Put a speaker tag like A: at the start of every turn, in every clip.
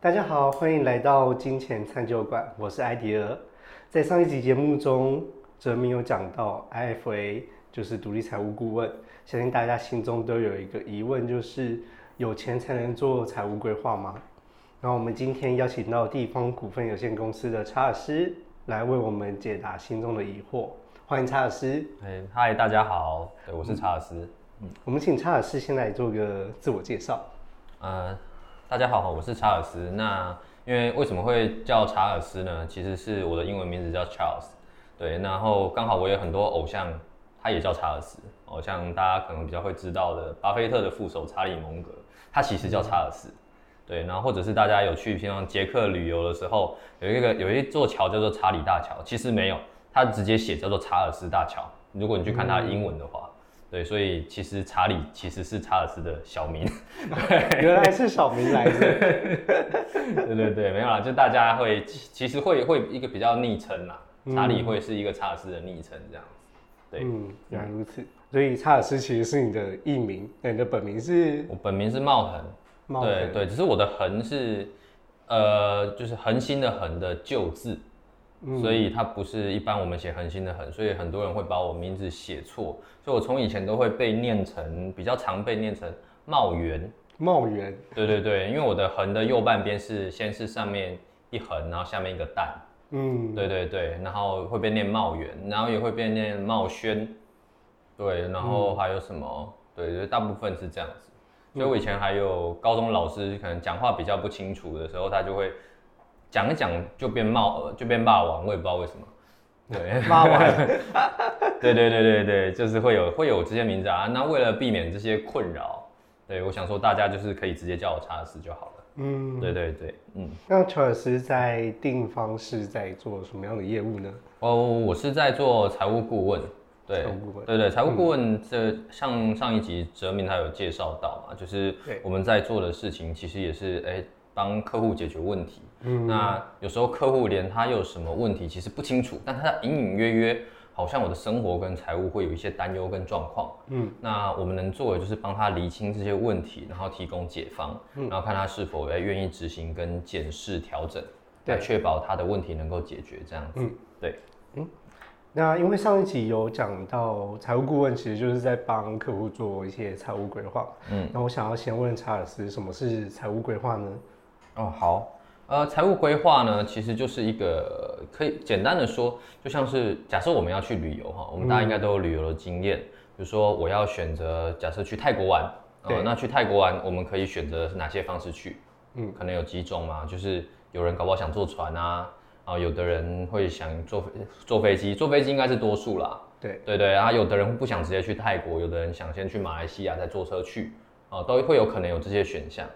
A: 大家好，欢迎来到金钱餐酒馆，我是艾迪尔。在上一集节目中，哲明有讲到 IFA 就是独立财务顾问，相信大家心中都有一个疑问，就是有钱才能做财务规划吗？然后我们今天邀请到地方股份有限公司的查尔斯来为我们解答心中的疑惑。欢迎查尔斯。
B: 哎，嗨，大家好，对，我是查尔斯。
A: 嗯我们请查尔斯先来做个自我介绍。
B: 呃，大家好，我是查尔斯。那因为为什么会叫查尔斯呢？其实是我的英文名字叫 Charles。对，然后刚好我有很多偶像，他也叫查尔斯。哦，像大家可能比较会知道的，巴菲特的副手查理蒙格，他其实叫查尔斯。对，然后或者是大家有去像捷克旅游的时候，有一个有一座桥叫做查理大桥，其实没有，他直接写叫做查尔斯大桥。如果你去看他的英文的话。对，所以其实查理其实是查尔斯的小名，
A: 原来是小名来着。
B: 对对对，没有啦，就大家会其实会会一个比较昵称啦，查理会是一个查尔斯的昵称这样子。对，嗯，
A: 原来如此。所以查尔斯其实是你的艺名，那你的本名是？
B: 我本名是茂恒。茂恒。对对，只是我的恒是呃，就是恒星的恒的旧字。所以它不是一般我们写恒星的恒，所以很多人会把我名字写错，所以我从以前都会被念成比较常被念成茂源。
A: 茂源。
B: 对对对，因为我的横的右半边是先是上面一横，然后下面一个蛋。嗯。对对对，然后会被念茂源，然后也会被念茂轩。对，然后还有什么？对，大部分是这样子。所以我以前还有高中老师可能讲话比较不清楚的时候，他就会。讲一讲就变冒就变霸王，我也不知道为什么。
A: 对，霸王。
B: 对对对对对，就是会有会有这些名字啊。那为了避免这些困扰，对我想说大家就是可以直接叫我查尔斯就好了。嗯，对对对，
A: 嗯。那查尔斯在定方是在做什么样的业务呢？
B: 哦，我是在做财务顾问。对，对对，财务顾问这像上一集哲明他有介绍到嘛，就是我们在做的事情其实也是哎。帮客户解决问题，嗯，那有时候客户连他有什么问题其实不清楚，但他隐隐约约好像我的生活跟财务会有一些担忧跟状况，嗯，那我们能做的就是帮他厘清这些问题，然后提供解方，然后看他是否要愿意执行跟检视调整，来确保他的问题能够解决这样子，嗯，对，嗯，
A: 那因为上一集有讲到财务顾问其实就是在帮客户做一些财务规划，嗯，那我想要先问查尔斯，什么是财务规划呢？
B: 哦，好，呃，财务规划呢，其实就是一个可以简单的说，就像是假设我们要去旅游哈，我们大家应该都有旅游的经验，比如说我要选择假设去泰国玩，呃，那去泰国玩，我们可以选择哪些方式去？嗯，可能有几种嘛，就是有人搞不好想坐船啊，啊，有的人会想坐坐飞机，坐飞机应该是多数啦，
A: 对
B: 对对，啊，有的人不想直接去泰国，有的人想先去马来西亚再坐车去，啊，都会有可能有这些选项。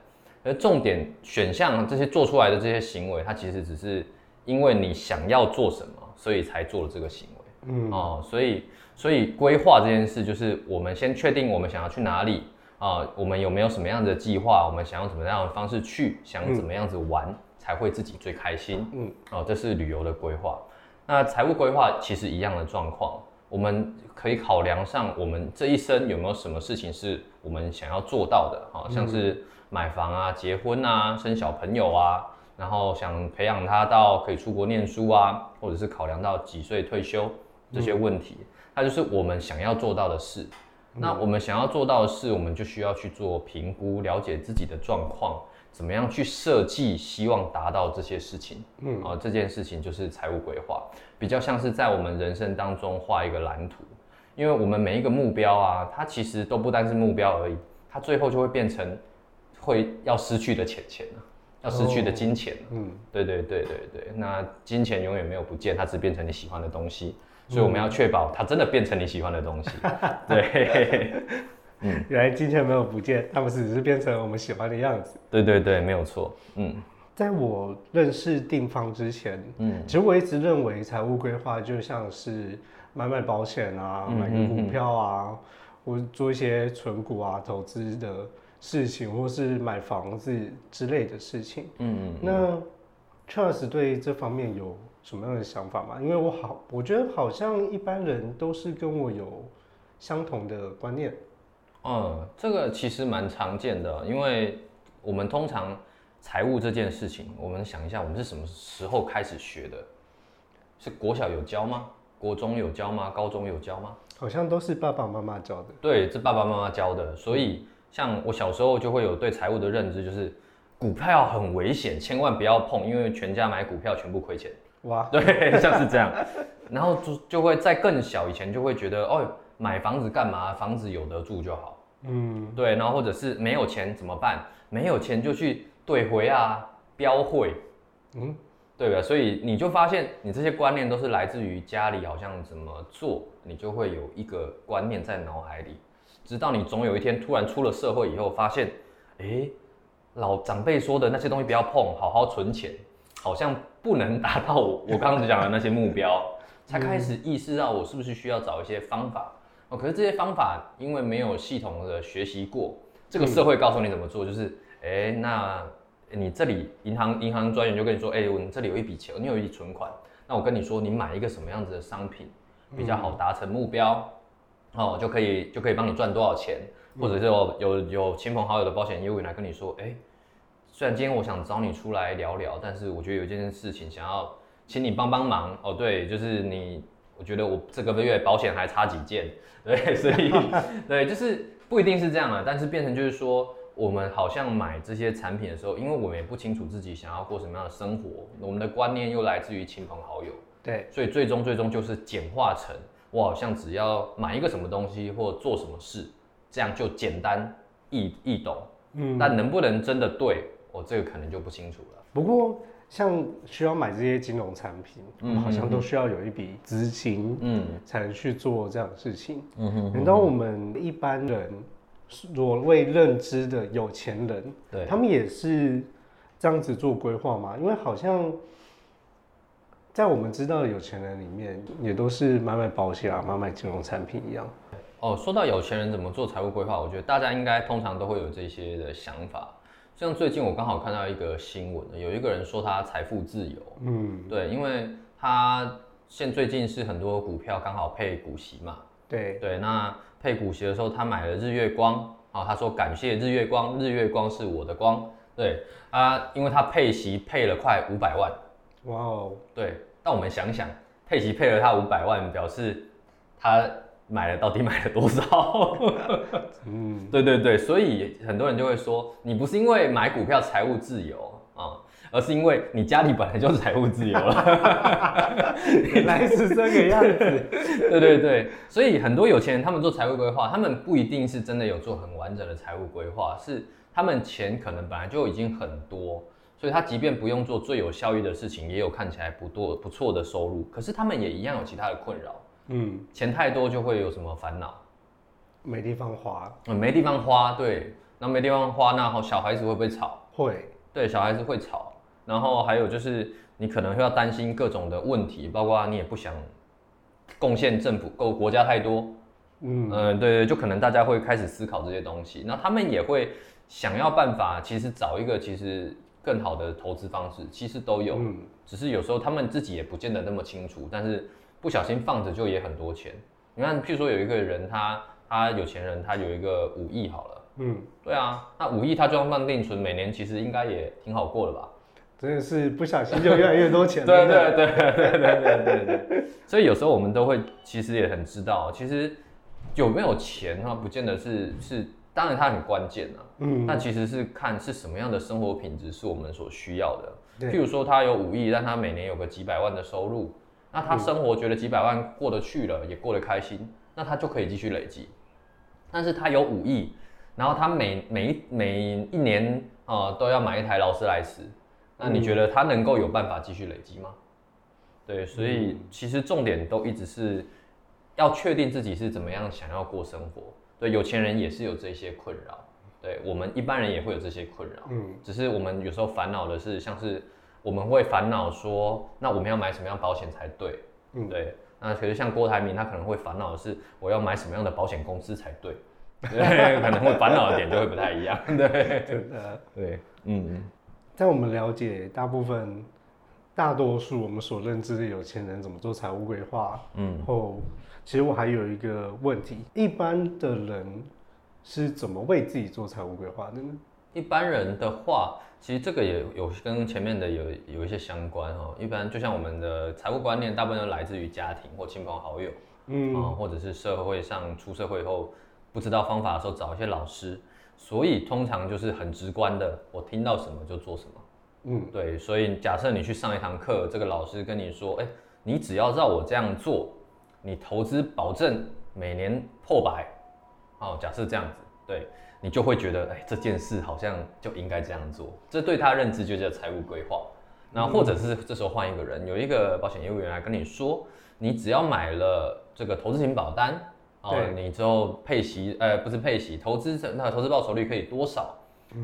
B: 而重点选项这些做出来的这些行为，它其实只是因为你想要做什么，所以才做了这个行为。嗯哦，所以所以规划这件事，就是我们先确定我们想要去哪里啊，我们有没有什么样的计划，我们想要怎么样的方式去，想怎么样子玩才会自己最开心。嗯哦，这是旅游的规划。那财务规划其实一样的状况，我们可以考量上我们这一生有没有什么事情是我们想要做到的啊，像是。买房啊，结婚啊，生小朋友啊，然后想培养他到可以出国念书啊，或者是考量到几岁退休这些问题，那就是我们想要做到的事。那我们想要做到的事，我们就需要去做评估，了解自己的状况，怎么样去设计，希望达到这些事情。嗯，啊，这件事情就是财务规划，比较像是在我们人生当中画一个蓝图，因为我们每一个目标啊，它其实都不单是目标而已，它最后就会变成。会要失去的钱钱要失去的金钱。嗯，对对对对对，那金钱永远没有不见，它只变成你喜欢的东西，所以我们要确保它真的变成你喜欢的东西。对，
A: 嗯，原来金钱没有不见，它们只是变成我们喜欢的样子。
B: 对对对，没有错。嗯，
A: 在我认识定方之前，嗯，其实我一直认为财务规划就像是买买保险啊，买个股票啊，或做一些存股啊，投资的。事情，或是买房子之类的事情，嗯嗯，那 Charles 对这方面有什么样的想法吗？因为我好，我觉得好像一般人都是跟我有相同的观念。
B: 嗯，这个其实蛮常见的，因为我们通常财务这件事情，我们想一下，我们是什么时候开始学的？是国小有教吗？国中有教吗？高中有教吗？
A: 好像都是爸爸妈妈教的。
B: 对，是爸爸妈妈教的。所以，像我小时候就会有对财务的认知，就是股票很危险，千万不要碰，因为全家买股票全部亏钱。哇，对，像是这样。然后就就会在更小以前就会觉得，哦，买房子干嘛？房子有得住就好。嗯，对。然后或者是没有钱怎么办？没有钱就去兑回啊，标会。嗯。对吧？所以你就发现，你这些观念都是来自于家里，好像怎么做，你就会有一个观念在脑海里，直到你总有一天突然出了社会以后，发现，哎，老长辈说的那些东西不要碰，好好存钱，好像不能达到我 刚刚讲的那些目标，才开始意识到我是不是需要找一些方法哦。可是这些方法因为没有系统的学习过，这个社会告诉你怎么做，就是，哎，那。你这里银行银行专员就跟你说，哎，我这里有一笔钱，你有一笔存款，那我跟你说，你买一个什么样子的商品比较好达成目标，哦，就可以就可以帮你赚多少钱，或者是有有有亲朋好友的保险业务员来跟你说，哎，虽然今天我想找你出来聊聊，但是我觉得有一件事情想要请你帮帮忙，哦，对，就是你，我觉得我这个月保险还差几件，对，所以 对，就是不一定是这样的，但是变成就是说。我们好像买这些产品的时候，因为我们也不清楚自己想要过什么样的生活，我们的观念又来自于亲朋好友，
A: 对，
B: 所以最终最终就是简化成我好像只要买一个什么东西或做什么事，这样就简单易易懂，嗯，但能不能真的对我这个可能就不清楚了。
A: 不过像需要买这些金融产品，嗯，好像都需要有一笔资金，嗯，才能去做这样的事情，嗯哼，难道我们一般人？所谓认知的有钱人，
B: 对
A: 他们也是这样子做规划吗？因为好像在我们知道的有钱人里面，也都是买买保险啊，买买金融产品一样。
B: 哦，说到有钱人怎么做财务规划，我觉得大家应该通常都会有这些的想法。像最近我刚好看到一个新闻，有一个人说他财富自由，嗯，对，因为他现最近是很多股票刚好配股息嘛，
A: 对
B: 对，那。配股息的时候，他买了日月光啊，他说感谢日月光，日月光是我的光。对啊，因为他配息配了快五百万，哇哦，对。但我们想想，佩奇配了他五百万，表示他买了到底买了多少？嗯，对对对，所以很多人就会说，你不是因为买股票财务自由啊。而是因为你家里本来就是财务自由了，
A: 原来是这个样子。
B: 对对对，所以很多有钱人他们做财务规划，他们不一定是真的有做很完整的财务规划，是他们钱可能本来就已经很多，所以他即便不用做最有效益的事情，也有看起来不多不错的收入。可是他们也一样有其他的困扰。嗯，钱太多就会有什么烦恼？
A: 没地方花。
B: 嗯，没地方花。对，那没地方花，那小孩子会不会吵？
A: 会。
B: 对，小孩子会吵。然后还有就是，你可能会要担心各种的问题，包括你也不想贡献政府、够国家太多，嗯嗯，对对，就可能大家会开始思考这些东西。那他们也会想要办法，其实找一个其实更好的投资方式，其实都有，只是有时候他们自己也不见得那么清楚，但是不小心放着就也很多钱。你看，譬如说有一个人，他他有钱人，他有一个五亿好了，嗯，对啊，那五亿他就放定存，每年其实应该也挺好过的吧？
A: 真的是不小心就越来越多钱。
B: 对对对对对对对对。所以有时候我们都会，其实也很知道，其实有没有钱它不见得是是，当然它很关键啊。嗯。那其实是看是什么样的生活品质是我们所需要的。譬如说他有五亿，但他每年有个几百万的收入，那他生活觉得几百万过得去了，也过得开心，那他就可以继续累积。但是他有五亿，然后他每每每一年啊都要买一台劳斯莱斯。那你觉得他能够有办法继续累积吗？对，所以其实重点都一直是要确定自己是怎么样想要过生活。对，有钱人也是有这些困扰，对我们一般人也会有这些困扰。嗯，只是我们有时候烦恼的是，像是我们会烦恼说，那我们要买什么样保险才对？嗯，对。那其实像郭台铭，他可能会烦恼的是，我要买什么样的保险公司才对？对，可能会烦恼的点就会不太一样。对，真的，对，
A: 嗯。在我们了解大部分、大多数我们所认知的有钱人怎么做财务规划，嗯，后，其实我还有一个问题：一般的人是怎么为自己做财务规划的呢？
B: 一般人的话，其实这个也有跟前面的有有一些相关哈。一般就像我们的财务观念，大部分都来自于家庭或亲朋好友，嗯啊，或者是社会上出社会后不知道方法的时候找一些老师，所以通常就是很直观的，我听到什么就做什么。嗯，对，所以假设你去上一堂课，这个老师跟你说，哎，你只要照我这样做，你投资保证每年破百，哦，假设这样子，对你就会觉得，哎，这件事好像就应该这样做，这对他认知就叫财务规划。那或者是这时候换一个人，有一个保险业务员来跟你说，你只要买了这个投资型保单，哦，你之后配息，呃，不是配息，投资那投资报酬率可以多少？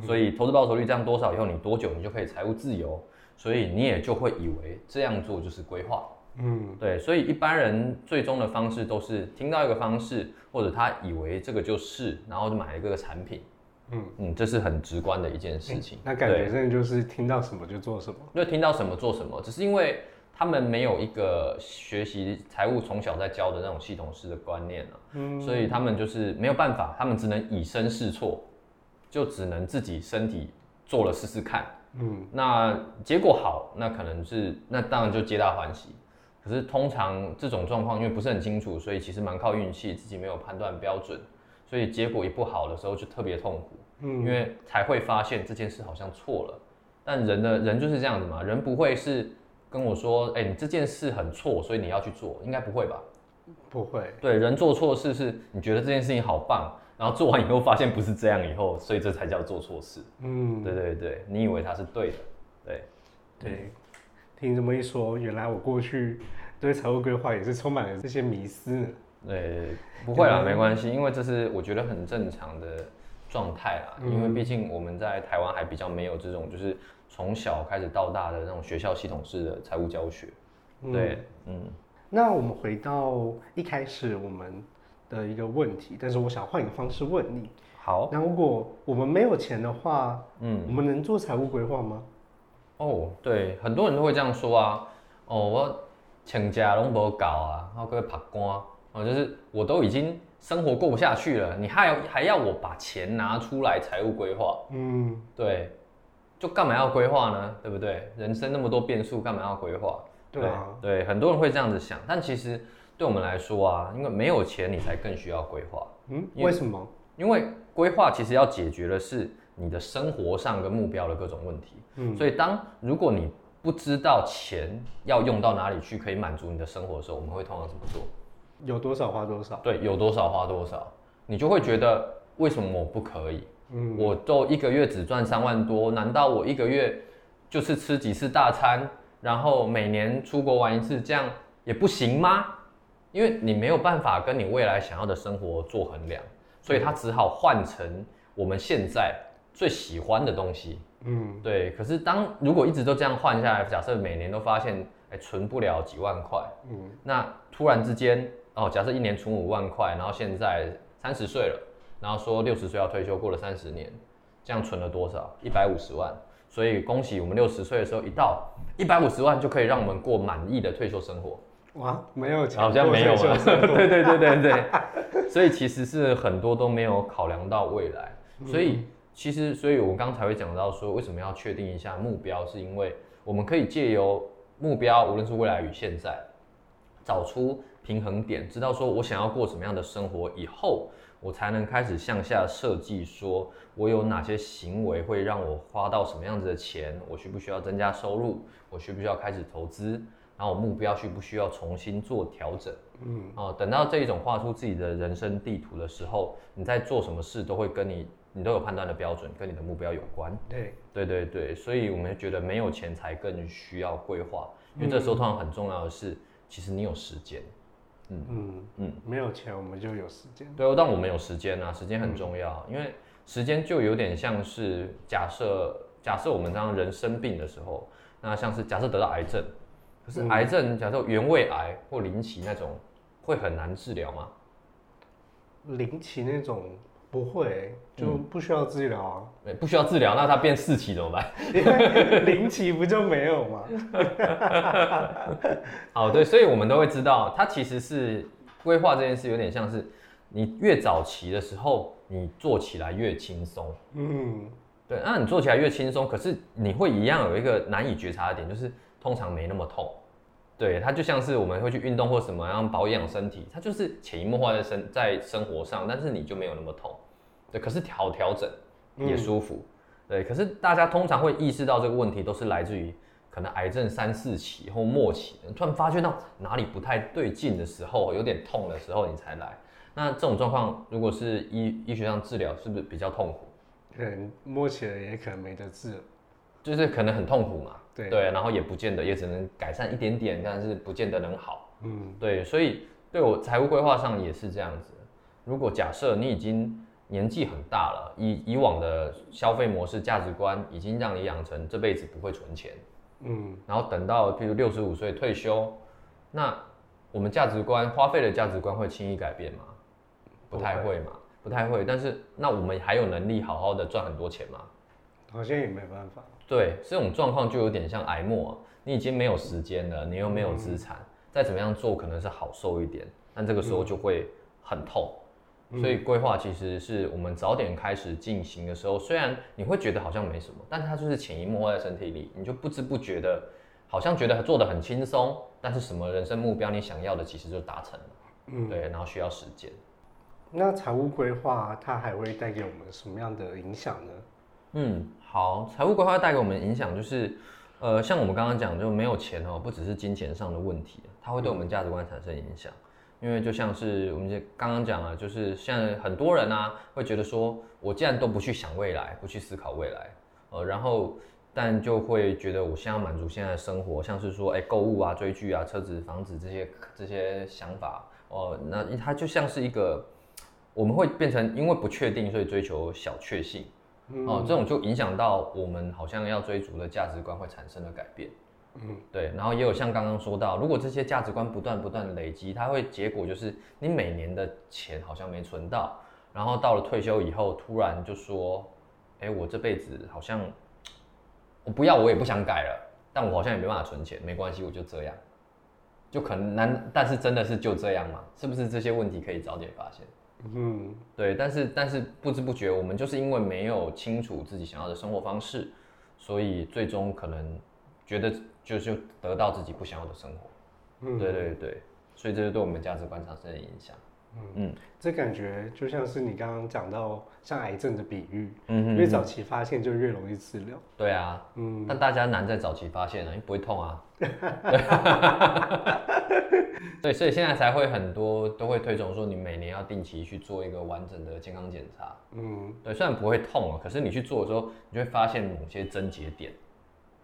B: 所以投资报酬率这样多少以后，你多久你就可以财务自由？所以你也就会以为这样做就是规划。嗯，对。所以一般人最终的方式都是听到一个方式，或者他以为这个就是，然后就买一个产品。嗯嗯，这是很直观的一件事情。
A: 那感觉真的就是听到什么就做什么。
B: 就听到什么做什么，只是因为他们没有一个学习财务从小在教的那种系统式的观念了。嗯，所以他们就是没有办法，他们只能以身试错。就只能自己身体做了试试看，嗯，那结果好，那可能是那当然就皆大欢喜。可是通常这种状况因为不是很清楚，所以其实蛮靠运气，自己没有判断标准，所以结果一不好的时候就特别痛苦，嗯，因为才会发现这件事好像错了。但人的人就是这样子嘛，人不会是跟我说，哎，你这件事很错，所以你要去做，应该不会吧？
A: 不会。
B: 对，人做错事是你觉得这件事情好棒。然后做完以后发现不是这样，以后所以这才叫做错事。嗯，对对对，你以为他是对的，对
A: 对。听这么一说，原来我过去对财务规划也是充满了这些迷思。
B: 对，不会啦，没关系，因为这是我觉得很正常的状态啦。因为毕竟我们在台湾还比较没有这种就是从小开始到大的那种学校系统式的财务教学。对，
A: 嗯。那我们回到一开始我们。的一个问题，但是我想换一个方式问你。
B: 好，
A: 那如果我们没有钱的话，嗯，我们能做财务规划吗？
B: 哦，对，很多人都会这样说啊。哦，我请假拢无搞啊，然后各位拍光哦，就是我都已经生活过不下去了，你还还要我把钱拿出来财务规划？嗯，对，就干嘛要规划呢？对不对？人生那么多变数，干嘛要规划？
A: 对啊，
B: 对，很多人会这样子想，但其实。对我们来说啊，因为没有钱，你才更需要规划。
A: 嗯，为什么？
B: 因为规划其实要解决的是你的生活上跟目标的各种问题。嗯，所以当如果你不知道钱要用到哪里去可以满足你的生活的时候，我们会通常怎么做？
A: 有多少花多少。
B: 对，有多少花多少，你就会觉得为什么我不可以？嗯，我都一个月只赚三万多，难道我一个月就是吃几次大餐，然后每年出国玩一次，这样也不行吗？因为你没有办法跟你未来想要的生活做衡量，所以他只好换成我们现在最喜欢的东西。嗯，对。可是当如果一直都这样换下来，假设每年都发现哎存不了几万块，嗯，那突然之间哦，假设一年存五万块，然后现在三十岁了，然后说六十岁要退休，过了三十年，这样存了多少？一百五十万。所以恭喜我们六十岁的时候一到一百五十万就可以让我们过满意的退休生活。
A: 哇，没有，
B: 好像没有了。对对对对对，所以其实是很多都没有考量到未来。所以其实，所以我们刚才会讲到说，为什么要确定一下目标，是因为我们可以借由目标，无论是未来与现在，找出平衡点，知道说我想要过什么样的生活，以后我才能开始向下设计，说我有哪些行为会让我花到什么样子的钱，我需不需要增加收入，我需不需要开始投资。然后我目标需不需要重新做调整？嗯，哦，等到这一种画出自己的人生地图的时候，你在做什么事都会跟你，你都有判断的标准，跟你的目标有关。
A: 对，
B: 对对对，所以我们觉得没有钱才更需要规划，因为这时候通常很重要的是，其实你有时间。
A: 嗯嗯嗯，没有钱我们就有时间。
B: 对，但我们有时间啊，时间很重要，因为时间就有点像是假设，假设我们这样人生病的时候，那像是假设得到癌症。可是癌症，假设原位癌或零期那种，会很难治疗吗？
A: 零期那种不会，就不需要治疗啊。
B: 不需要治疗，那它变四期怎么办？
A: 零期不就没有吗？
B: 好，对，所以我们都会知道，它其实是规划这件事，有点像是你越早期的时候，你做起来越轻松。嗯，对，那你做起来越轻松，可是你会一样有一个难以觉察的点，就是通常没那么痛。对，它就像是我们会去运动或什么样保养身体，它就是潜移默化在生在生活上，但是你就没有那么痛。对，可是调调整也舒服。对，可是大家通常会意识到这个问题，都是来自于可能癌症三四期或末期，突然发觉到哪里不太对劲的时候，有点痛的时候，你才来。那这种状况，如果是医医学上治疗，是不是比较痛苦？
A: 可能摸起来也可能没得治，
B: 就是可能很痛苦嘛。
A: 对
B: 对，然后也不见得，也只能改善一点点，但是不见得能好。嗯，对，所以对我财务规划上也是这样子。如果假设你已经年纪很大了，以以往的消费模式、价值观已经让你养成这辈子不会存钱，嗯，然后等到譬如六十五岁退休，那我们价值观花费的价值观会轻易改变吗？不太会嘛，不太会。但是那我们还有能力好好的赚很多钱吗？
A: 好像也没办法。
B: 对，这种状况就有点像癌末，你已经没有时间了，你又没有资产，再怎么样做可能是好受一点，但这个时候就会很痛。所以规划其实是我们早点开始进行的时候，虽然你会觉得好像没什么，但它就是潜移默化在身体里，你就不知不觉的，好像觉得做的很轻松，但是什么人生目标你想要的其实就达成了。嗯，对，然后需要时间。
A: 那财务规划它还会带给我们什么样的影响呢？
B: 嗯，好，财务规划带给我们的影响就是，呃，像我们刚刚讲，就没有钱哦，不只是金钱上的问题，它会对我们价值观产生影响。因为就像是我们刚刚讲了，就是像很多人啊，会觉得说，我既然都不去想未来，不去思考未来，呃，然后但就会觉得我现在满足现在的生活，像是说，哎，购物啊、追剧啊、车子、房子这些这些想法，哦，那它就像是一个，我们会变成因为不确定，所以追求小确幸。哦，这种就影响到我们好像要追逐的价值观会产生的改变，嗯，对，然后也有像刚刚说到，如果这些价值观不断不断累积，它会结果就是你每年的钱好像没存到，然后到了退休以后，突然就说，哎，我这辈子好像我不要，我也不想改了，但我好像也没办法存钱，没关系，我就这样，就可能难，但是真的是就这样吗？是不是这些问题可以早点发现？嗯，对，但是但是不知不觉，我们就是因为没有清楚自己想要的生活方式，所以最终可能觉得就就得到自己不想要的生活。嗯，对对对，所以这就对我们价值观产生的影响。
A: 嗯，这感觉就像是你刚刚讲到像癌症的比喻，嗯，越早期发现就越容易治疗。
B: 对啊，嗯，但大家难在早期发现啊，因为不会痛啊。对，所以现在才会很多都会推崇说，你每年要定期去做一个完整的健康检查。嗯，对，虽然不会痛啊，可是你去做的时候，你就会发现某些症结点。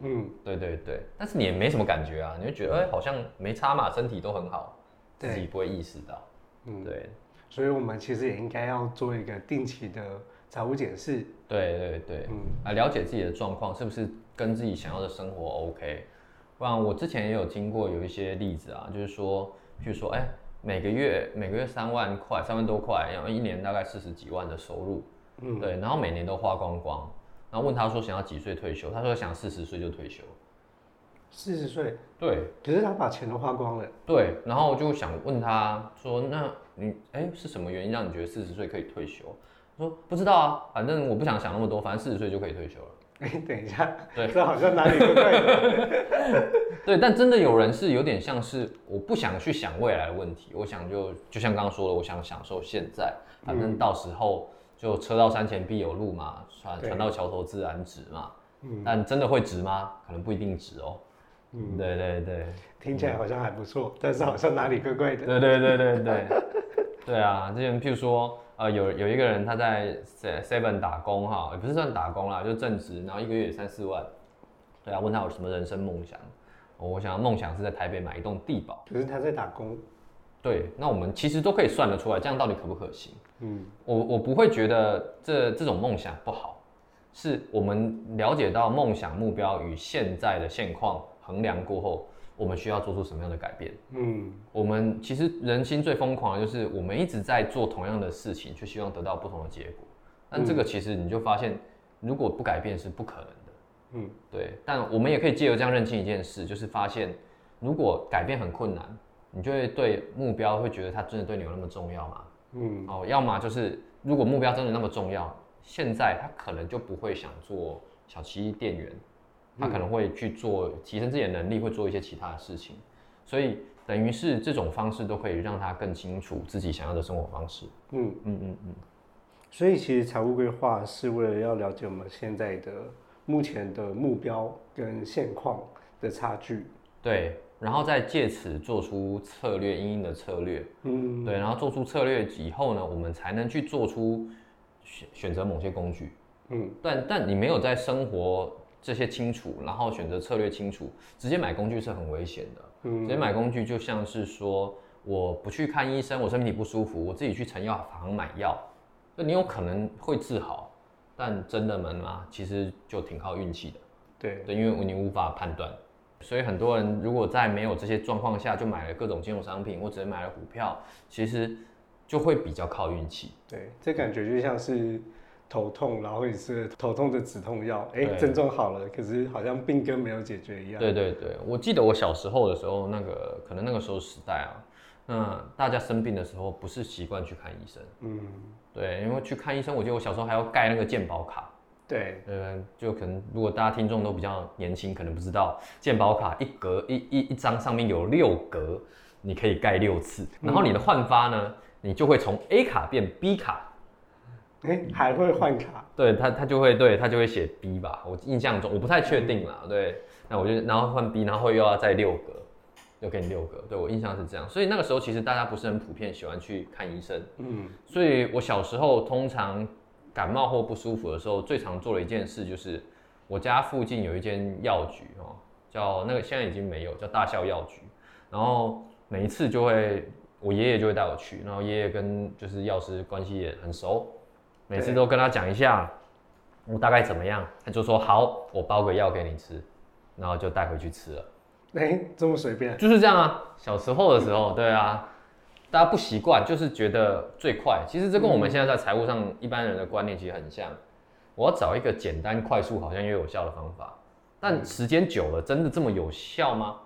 B: 嗯，对对对，但是你也没什么感觉啊，你就觉得哎，好像没差嘛，身体都很好，自己不会意识到。嗯，对，
A: 所以我们其实也应该要做一个定期的财务检视。
B: 对对对，嗯，啊，了解自己的状况是不是跟自己想要的生活 OK。不然我之前也有听过有一些例子啊，就是说，譬如说，哎，每个月每个月三万块，三万多块，然后一年大概四十几万的收入，嗯，对，然后每年都花光光，然后问他说想要几岁退休，他说想四十岁就退休，
A: 四十岁，
B: 对，
A: 可是他把钱都花光了，
B: 对，然后就想问他说，那你哎是什么原因让你觉得四十岁可以退休？他说不知道啊，反正我不想想那么多，反正四十岁就可以退休了。
A: 哎，等一下，对，这好像哪里不对。
B: 对，但真的有人是有点像是，我不想去想未来的问题，我想就就像刚刚说的，我想享受现在，反正到时候就车到山前必有路嘛，船船到桥头自然直嘛。嗯。但真的会直吗？可能不一定直哦。嗯，对对对。
A: 听起来好像还不错，但是好像哪里怪怪的。
B: 对对对对对。对啊，之前譬如说。呃，有有一个人他在 Seven 打工哈，也不是算打工啦，就正职，然后一个月三四万。对啊，问他有什么人生梦想，我想要梦想是在台北买一栋地堡。
A: 可是他在打工。
B: 对，那我们其实都可以算得出来，这样到底可不可行？嗯，我我不会觉得这这种梦想不好，是我们了解到梦想目标与现在的现况衡量过后。我们需要做出什么样的改变？嗯，我们其实人心最疯狂的就是我们一直在做同样的事情，却希望得到不同的结果。但这个其实你就发现，如果不改变是不可能的。嗯，对。但我们也可以借由这样认清一件事，就是发现如果改变很困难，你就会对目标会觉得它真的对你有那么重要吗？嗯，哦，要么就是如果目标真的那么重要，现在他可能就不会想做小七店员，他可能会去做提升自己的能力，会做一些其他的事情。所以等于是这种方式都可以让他更清楚自己想要的生活方式。嗯嗯
A: 嗯嗯。所以其实财务规划是为了要了解我们现在的目前的目标跟现况的差距。
B: 对。然后再借此做出策略，应应的策略，嗯，对，然后做出策略以后呢，我们才能去做出选选择某些工具，嗯，但但你没有在生活这些清楚，然后选择策略清楚，直接买工具是很危险的，嗯，直接买工具就像是说我不去看医生，我身体不舒服，我自己去成药房买药，那你有可能会治好，但真的吗？其实就挺靠运气的，
A: 对，
B: 对，因为你无法判断。所以很多人如果在没有这些状况下就买了各种金融商品，或者买了股票，其实就会比较靠运气。
A: 对，这感觉就像是头痛，然后也是头痛的止痛药，哎，症状好了，可是好像病根没有解决一样。
B: 对对对，我记得我小时候的时候，那个可能那个时候时代啊，那大家生病的时候不是习惯去看医生，嗯，对，因为去看医生，我记得我小时候还要盖那个健保卡。
A: 对，
B: 呃，就可能如果大家听众都比较年轻，可能不知道，健保卡一格一一一张上面有六格，你可以盖六次，然后你的换发呢，你就会从 A 卡变 B 卡，
A: 哎，还会换卡？
B: 对，他他就会对他就会写 B 吧，我印象中我不太确定啦，对，那我就然后换 B，然后又要再六格，又给你六格，对我印象是这样，所以那个时候其实大家不是很普遍喜欢去看医生，嗯，所以我小时候通常。感冒或不舒服的时候，最常做的一件事就是，我家附近有一间药局哦，叫那个现在已经没有，叫大孝药局。然后每一次就会，我爷爷就会带我去，然后爷爷跟就是药师关系也很熟，每次都跟他讲一下我大概怎么样，他就说好，我包个药给你吃，然后就带回去吃了。
A: 哎，这么随便？
B: 就是这样啊，小时候的时候，对啊。大家不习惯，就是觉得最快。其实这跟我们现在在财务上一般人的观念其实很像。我要找一个简单、快速、好像又有效的方法，但时间久了，真的这么有效吗？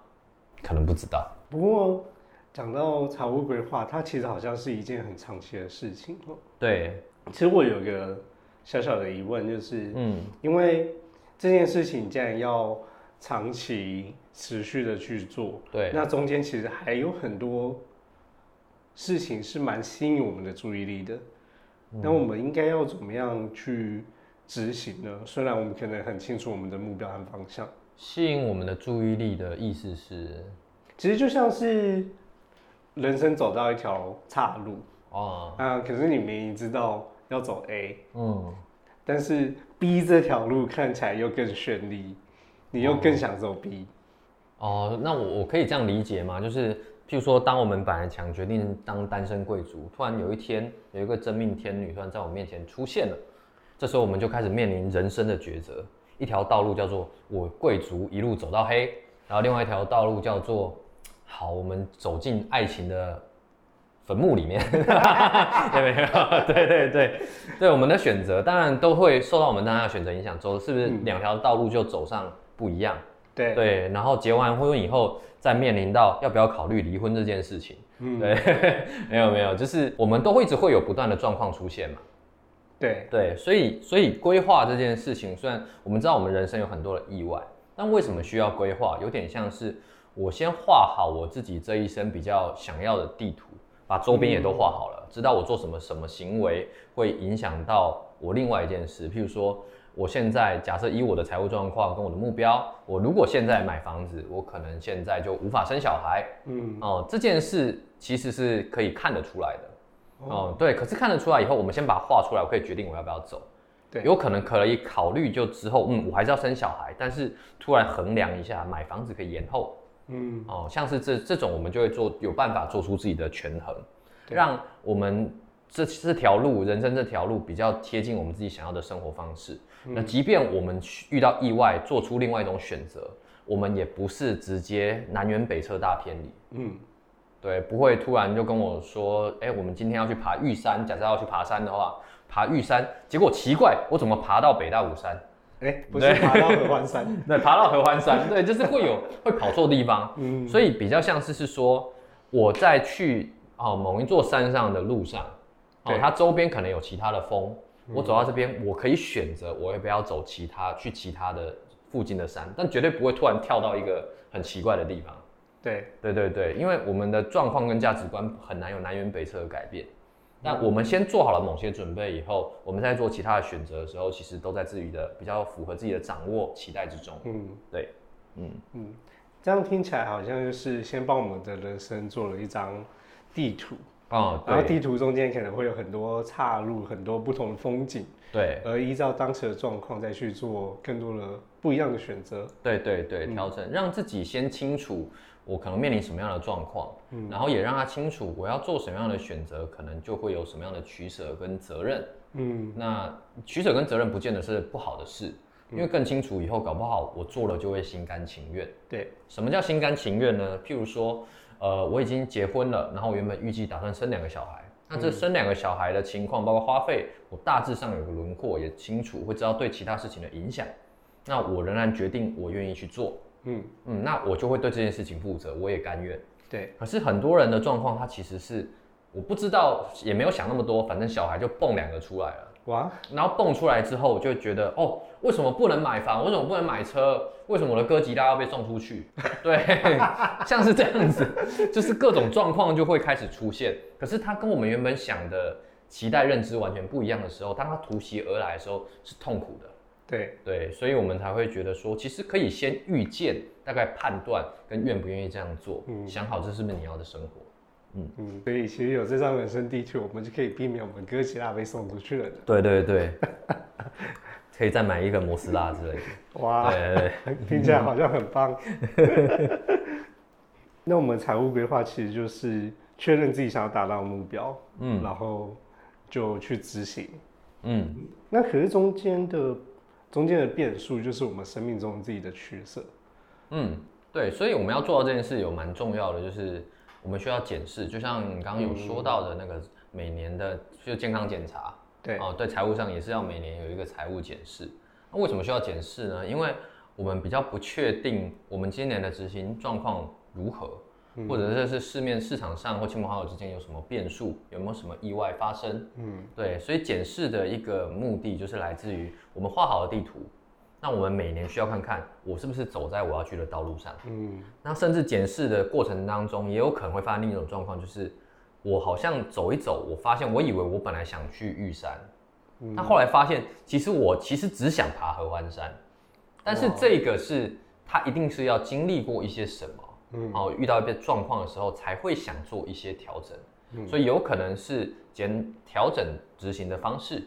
B: 可能不知道。
A: 不过讲到财务规划，它其实好像是一件很长期的事情哦。
B: 对，
A: 其实我有个小小的疑问，就是，嗯，因为这件事情既然要长期持续的去做，
B: 对，
A: 那中间其实还有很多。事情是蛮吸引我们的注意力的，那我们应该要怎么样去执行呢？虽然我们可能很清楚我们的目标和方向，
B: 吸引我们的注意力的意思是，
A: 其实就像是人生走到一条岔路哦，啊，可是你明明知道要走 A，嗯，但是 B 这条路看起来又更绚丽，你又更想走 B，
B: 哦，那我我可以这样理解吗？就是。譬如说，当我们本来想决定当单身贵族，突然有一天有一个真命天女突然在我面前出现了，这时候我们就开始面临人生的抉择。一条道路叫做我贵族一路走到黑，然后另外一条道路叫做好，我们走进爱情的坟墓里面。有没有？对对对对，我们的选择当然都会受到我们当下的选择影响，走是不是两条道路就走上不一样？
A: 对
B: 对，然后结完婚以后。再面临到要不要考虑离婚这件事情，嗯，对，没有没有，就是我们都会一直会有不断的状况出现嘛，
A: 对
B: 对，所以所以规划这件事情，虽然我们知道我们人生有很多的意外，但为什么需要规划？有点像是我先画好我自己这一生比较想要的地图，把周边也都画好了，知道我做什么什么行为会影响到我另外一件事，譬如说。我现在假设以我的财务状况跟我的目标，我如果现在买房子，我可能现在就无法生小孩。嗯，哦，这件事其实是可以看得出来的。哦，对，可是看得出来以后，我们先把它画出来，我可以决定我要不要走。
A: 对，
B: 有可能可以考虑就之后，嗯，我还是要生小孩，但是突然衡量一下，买房子可以延后。嗯，哦，像是这这种，我们就会做有办法做出自己的权衡，让我们。这这条路，人生这条路比较贴近我们自己想要的生活方式。那即便我们遇到意外，做出另外一种选择，我们也不是直接南辕北辙大偏离。嗯，对，不会突然就跟我说，哎，我们今天要去爬玉山。假设要去爬山的话，爬玉山，结果奇怪，我怎么爬到北大武山？
A: 哎，不是爬到合欢山？
B: 对，爬到合欢山，对，就是会有 会跑错地方。嗯，所以比较像是是说，我在去哦某一座山上的路上。哦，它周边可能有其他的风，我走到这边，我可以选择我要不要走其他去其他的附近的山，但绝对不会突然跳到一个很奇怪的地方。
A: 对
B: 对对对，因为我们的状况跟价值观很难有南辕北辙的改变。那我们先做好了某些准备以后，我们在做其他的选择的时候，其实都在自己的比较符合自己的掌握期待之中。嗯，对，
A: 嗯嗯，这样听起来好像就是先帮我们的人生做了一张地图哦，然后地图中间可能会有很多岔路，很多不同的风景。
B: 对，
A: 而依照当时的状况再去做更多的不一样的选择。
B: 对对对，调整，让自己先清楚我可能面临什么样的状况，嗯，然后也让他清楚我要做什么样的选择，可能就会有什么样的取舍跟责任。嗯，那取舍跟责任不见得是不好的事，因为更清楚以后，搞不好我做了就会心甘情愿。
A: 对，
B: 什么叫心甘情愿呢？譬如说，呃，我已经结婚了，然后我原本预计打算生两个小孩。那这生两个小孩的情况，包括花费，我大致上有个轮廓，也清楚，会知道对其他事情的影响。那我仍然决定，我愿意去做。嗯嗯，那我就会对这件事情负责，我也甘愿。
A: 对。
B: 可是很多人的状况，他其实是我不知道，也没有想那么多，反正小孩就蹦两个出来了。哇！然后蹦出来之后，我就觉得哦，为什么不能买房？为什么不能买车？为什么我的哥吉拉要被送出去？对，像是这样子，就是各种状况就会开始出现。可是它跟我们原本想的期待认知完全不一样的时候，当它突袭而来的时候，是痛苦的。
A: 对
B: 对，所以我们才会觉得说，其实可以先预见，大概判断跟愿不愿意这样做，想好这是不是你要的生活。
A: 嗯嗯，所以其实有这张人生地图，我们就可以避免我们哥吉拉被送出去了的。
B: 对对对，可以再买一个摩斯拉之类的。哇，
A: 听起来好像很棒。那我们财务规划其实就是确认自己想要达到的目标，嗯，然后就去执行。嗯，那可是中间的中间的变数，就是我们生命中自己的取舍。
B: 嗯，对，所以我们要做到这件事有蛮重要的，就是。我们需要检视，就像你刚刚有说到的那个每年的就健康检查，
A: 对
B: 哦，对，财务上也是要每年有一个财务检视。那为什么需要检视呢？因为我们比较不确定我们今年的执行状况如何，或者这是市面市场上或亲朋好友之间有什么变数，有没有什么意外发生？嗯，对，所以检视的一个目的就是来自于我们画好的地图。那我们每年需要看看我是不是走在我要去的道路上。嗯，那甚至检视的过程当中，也有可能会发生另一种状况，就是我好像走一走，我发现我以为我本来想去玉山，但后来发现其实我其实只想爬合欢山，但是这个是他一定是要经历过一些什么，嗯，哦，遇到一些状况的时候才会想做一些调整，所以有可能是减调整执行的方式，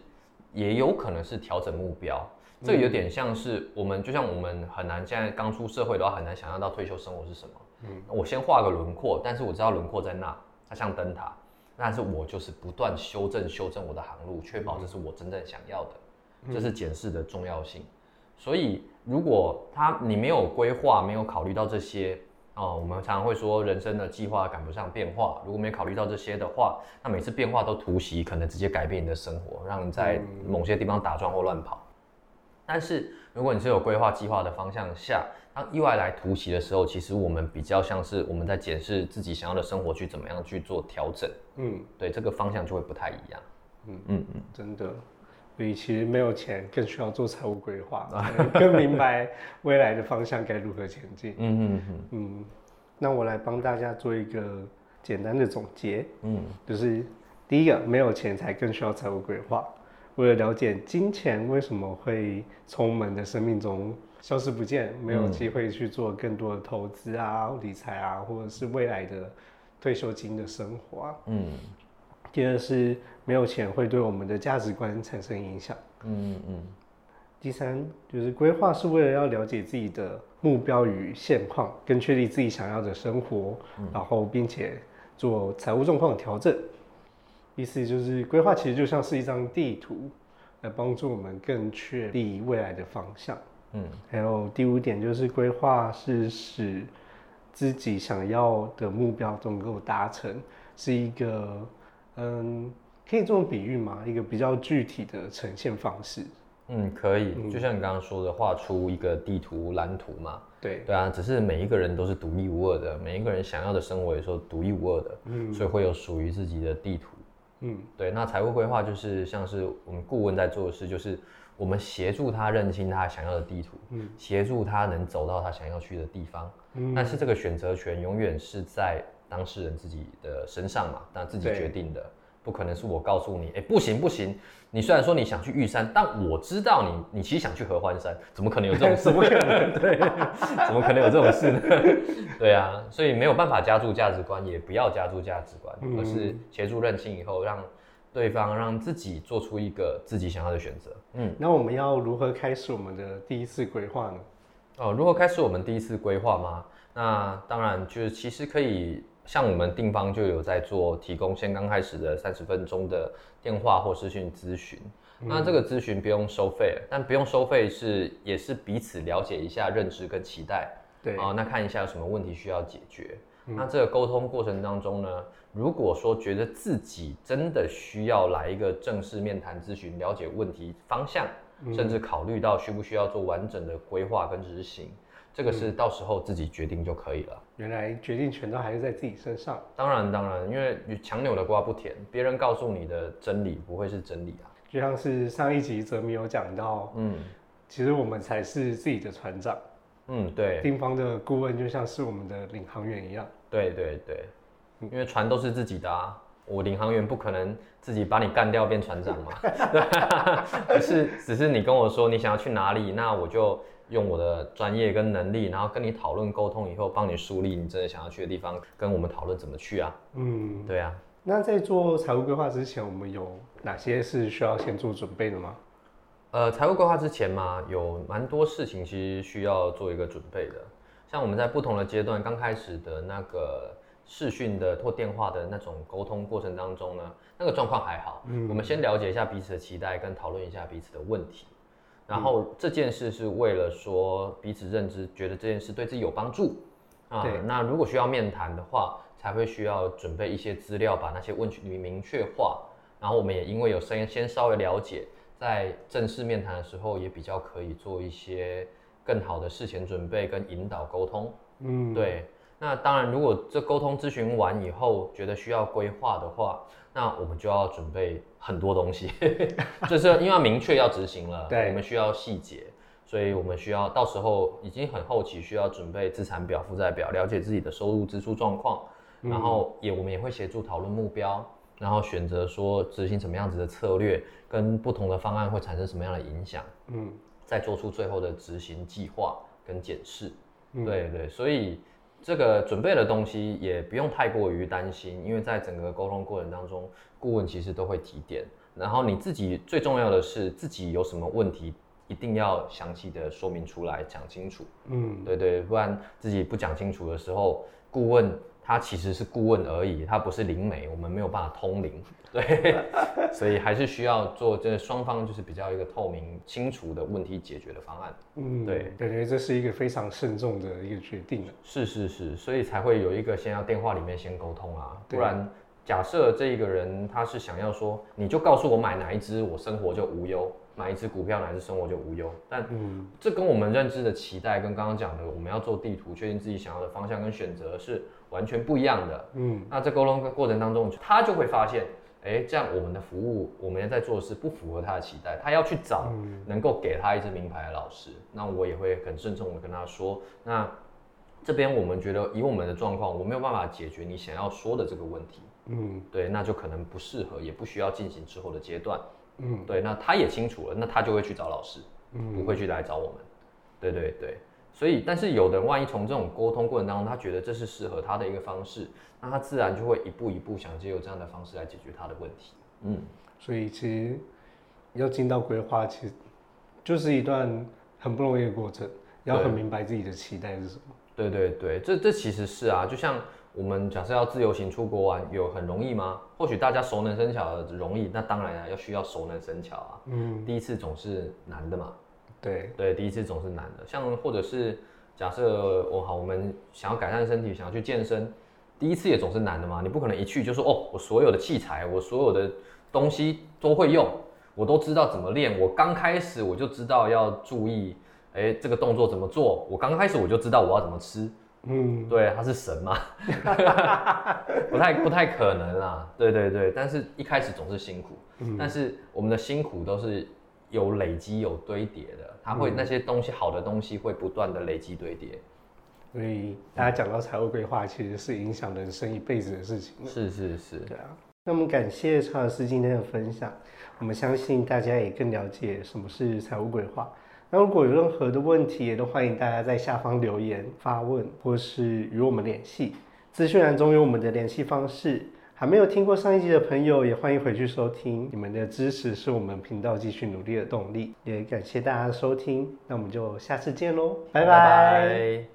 B: 也有可能是调整目标。这有点像是我们，就像我们很难现在刚出社会的话，很难想象到退休生活是什么。嗯，我先画个轮廓，但是我知道轮廓在那，它像灯塔，但是我就是不断修正修正我的航路，确保这是我真正想要的。这是检视的重要性。所以如果他你没有规划，没有考虑到这些哦，我们常常会说人生的计划赶不上变化。如果没考虑到这些的话，那每次变化都突袭，可能直接改变你的生活，让你在某些地方打转或乱跑。但是，如果你是有规划计划的方向下，当意外来突袭的时候，其实我们比较像是我们在检视自己想要的生活去怎么样去做调整。嗯，对，这个方向就会不太一样。
A: 嗯嗯嗯，真的。所以其实没有钱，更需要做财务规划，更明白未来的方向该如何前进。嗯嗯嗯嗯。那我来帮大家做一个简单的总结。嗯，就是第一个，没有钱才更需要财务规划。为了了解金钱为什么会从我们的生命中消失不见，没有机会去做更多的投资啊、理财啊，或者是未来的退休金的生活啊。嗯。第二是没有钱会对我们的价值观产生影响。嗯嗯。第三就是规划是为了要了解自己的目标与现况，更确立自己想要的生活，然后并且做财务状况的调整。意思就是规划其实就像是一张地图，来帮助我们更确立未来的方向。嗯，还有第五点就是规划是使自己想要的目标能够达成，是一个嗯，可以这么比喻吗？一个比较具体的呈现方式。
B: 嗯，可以，就像你刚刚说的，画出一个地图蓝图嘛。
A: 对，
B: 对啊，只是每一个人都是独一无二的，每一个人想要的生活也是独一无二的，嗯，所以会有属于自己的地图。嗯，对。那财务规划就是像是我们顾问在做的事，就是我们协助他认清他想要的地图，嗯，协助他能走到他想要去的地方。嗯，但是这个选择权永远是在当事人自己的身上嘛，那自己决定的。不可能是我告诉你，哎，不行不行，你虽然说你想去玉山，但我知道你，你其实想去合欢山，怎么可能有这种事？
A: 怎么可能？对，
B: 怎么可能有这种事呢？对啊，所以没有办法加注价值观，也不要加注价值观，而是协助认清以后，让对方让自己做出一个自己想要的选择。
A: 嗯，那我们要如何开始我们的第一次规划呢？
B: 哦，如何开始我们第一次规划吗？那当然就是其实可以。像我们定方就有在做提供先刚开始的三十分钟的电话或视讯咨询，那这个咨询不用收费，但不用收费是也是彼此了解一下认知跟期待，
A: 对啊，
B: 那看一下有什么问题需要解决。那这个沟通过程当中呢，如果说觉得自己真的需要来一个正式面谈咨询，了解问题方向，甚至考虑到需不需要做完整的规划跟执行。这个是到时候自己决定就可以了。
A: 原来决定权都还是在自己身上。
B: 当然，当然，因为强扭的瓜不甜，别人告诉你的真理不会是真理啊。
A: 就像是上一集泽明有讲到，嗯，其实我们才是自己的船长。
B: 嗯，对。
A: 丁方的顾问就像是我们的领航员一样。
B: 对对对，因为船都是自己的啊，我领航员不可能自己把你干掉变船长嘛。只是只是你跟我说你想要去哪里，那我就。用我的专业跟能力，然后跟你讨论沟通以后，帮你梳理你真的想要去的地方，跟我们讨论怎么去啊？嗯，对啊。
A: 那在做财务规划之前，我们有哪些是需要先做准备的吗？
B: 呃，财务规划之前嘛，有蛮多事情其实需要做一个准备的。像我们在不同的阶段，刚开始的那个视讯的或电话的那种沟通过程当中呢，那个状况还好。嗯，我们先了解一下彼此的期待，跟讨论一下彼此的问题。然后这件事是为了说彼此认知，觉得这件事对自己有帮助啊。那如果需要面谈的话，才会需要准备一些资料，把那些问题明确化。然后我们也因为有先先稍微了解，在正式面谈的时候，也比较可以做一些更好的事前准备跟引导沟通。嗯，对。那当然，如果这沟通咨询完以后，觉得需要规划的话，那我们就要准备很多东西，就是因为要明确要执行了，
A: 对，
B: 我们需要细节，所以我们需要到时候已经很后期需要准备资产表、负债表，了解自己的收入支出状况，然后也我们也会协助讨论目标，然后选择说执行什么样子的策略，跟不同的方案会产生什么样的影响，嗯，再做出最后的执行计划跟检视，对对，所以。这个准备的东西也不用太过于担心，因为在整个沟通过程当中，顾问其实都会提点。然后你自己最重要的是自己有什么问题，一定要详细的说明出来，讲清楚。嗯，对对，不然自己不讲清楚的时候，顾问。他其实是顾问而已，他不是灵媒，我们没有办法通灵，对，所以还是需要做这双方就是比较一个透明清楚的问题解决的方案。嗯，对，
A: 感觉这是一个非常慎重的一个决定。
B: 是是是，所以才会有一个先要电话里面先沟通啊，不然假设这一个人他是想要说，你就告诉我买哪一只，我生活就无忧。买一只股票，哪一只生活就无忧。但这跟我们认知的期待，跟刚刚讲的我们要做地图，确定自己想要的方向跟选择是完全不一样的。嗯，那在沟通过程当中，他就会发现，哎，这样我们的服务，我们在做的是不符合他的期待。他要去找能够给他一支名牌的老师，那我也会很慎重的跟他说，那这边我们觉得以我们的状况，我没有办法解决你想要说的这个问题。嗯，对，那就可能不适合，也不需要进行之后的阶段。嗯，对，那他也清楚了，那他就会去找老师，嗯，不会去来找我们，对对对，所以，但是有的人万一从这种沟通过程当中，他觉得这是适合他的一个方式，那他自然就会一步一步想借由这样的方式来解决他的问题，
A: 嗯，所以其实要进到规划，其实就是一段很不容易的过程，要很明白自己的期待是什么，
B: 对对对，这这其实是啊，就像。我们假设要自由行出国玩，有很容易吗？或许大家熟能生巧的容易，那当然啊，要需要熟能生巧啊。嗯，第一次总是难的嘛。
A: 对
B: 对，第一次总是难的。像或者是假设我好，我们想要改善身体，想要去健身，第一次也总是难的嘛。你不可能一去就说哦，我所有的器材，我所有的东西都会用，我都知道怎么练。我刚开始我就知道要注意，哎，这个动作怎么做？我刚开始我就知道我要怎么吃。嗯，对，他是神嘛？不太不太可能啦。对对对，但是一开始总是辛苦，但是我们的辛苦都是有累积有堆叠的，它会那些东西好的东西会不断的累积堆叠。
A: 所以大家讲到财务规划，其实是影响人生一辈子的事情。
B: 是是是，
A: 对啊。那我们感谢查尔斯今天的分享，我们相信大家也更了解什么是财务规划。那如果有任何的问题，也都欢迎大家在下方留言发问，或是与我们联系。资讯栏中有我们的联系方式。还没有听过上一集的朋友，也欢迎回去收听。你们的支持是我们频道继续努力的动力。也感谢大家的收听，那我们就下次见喽，拜拜。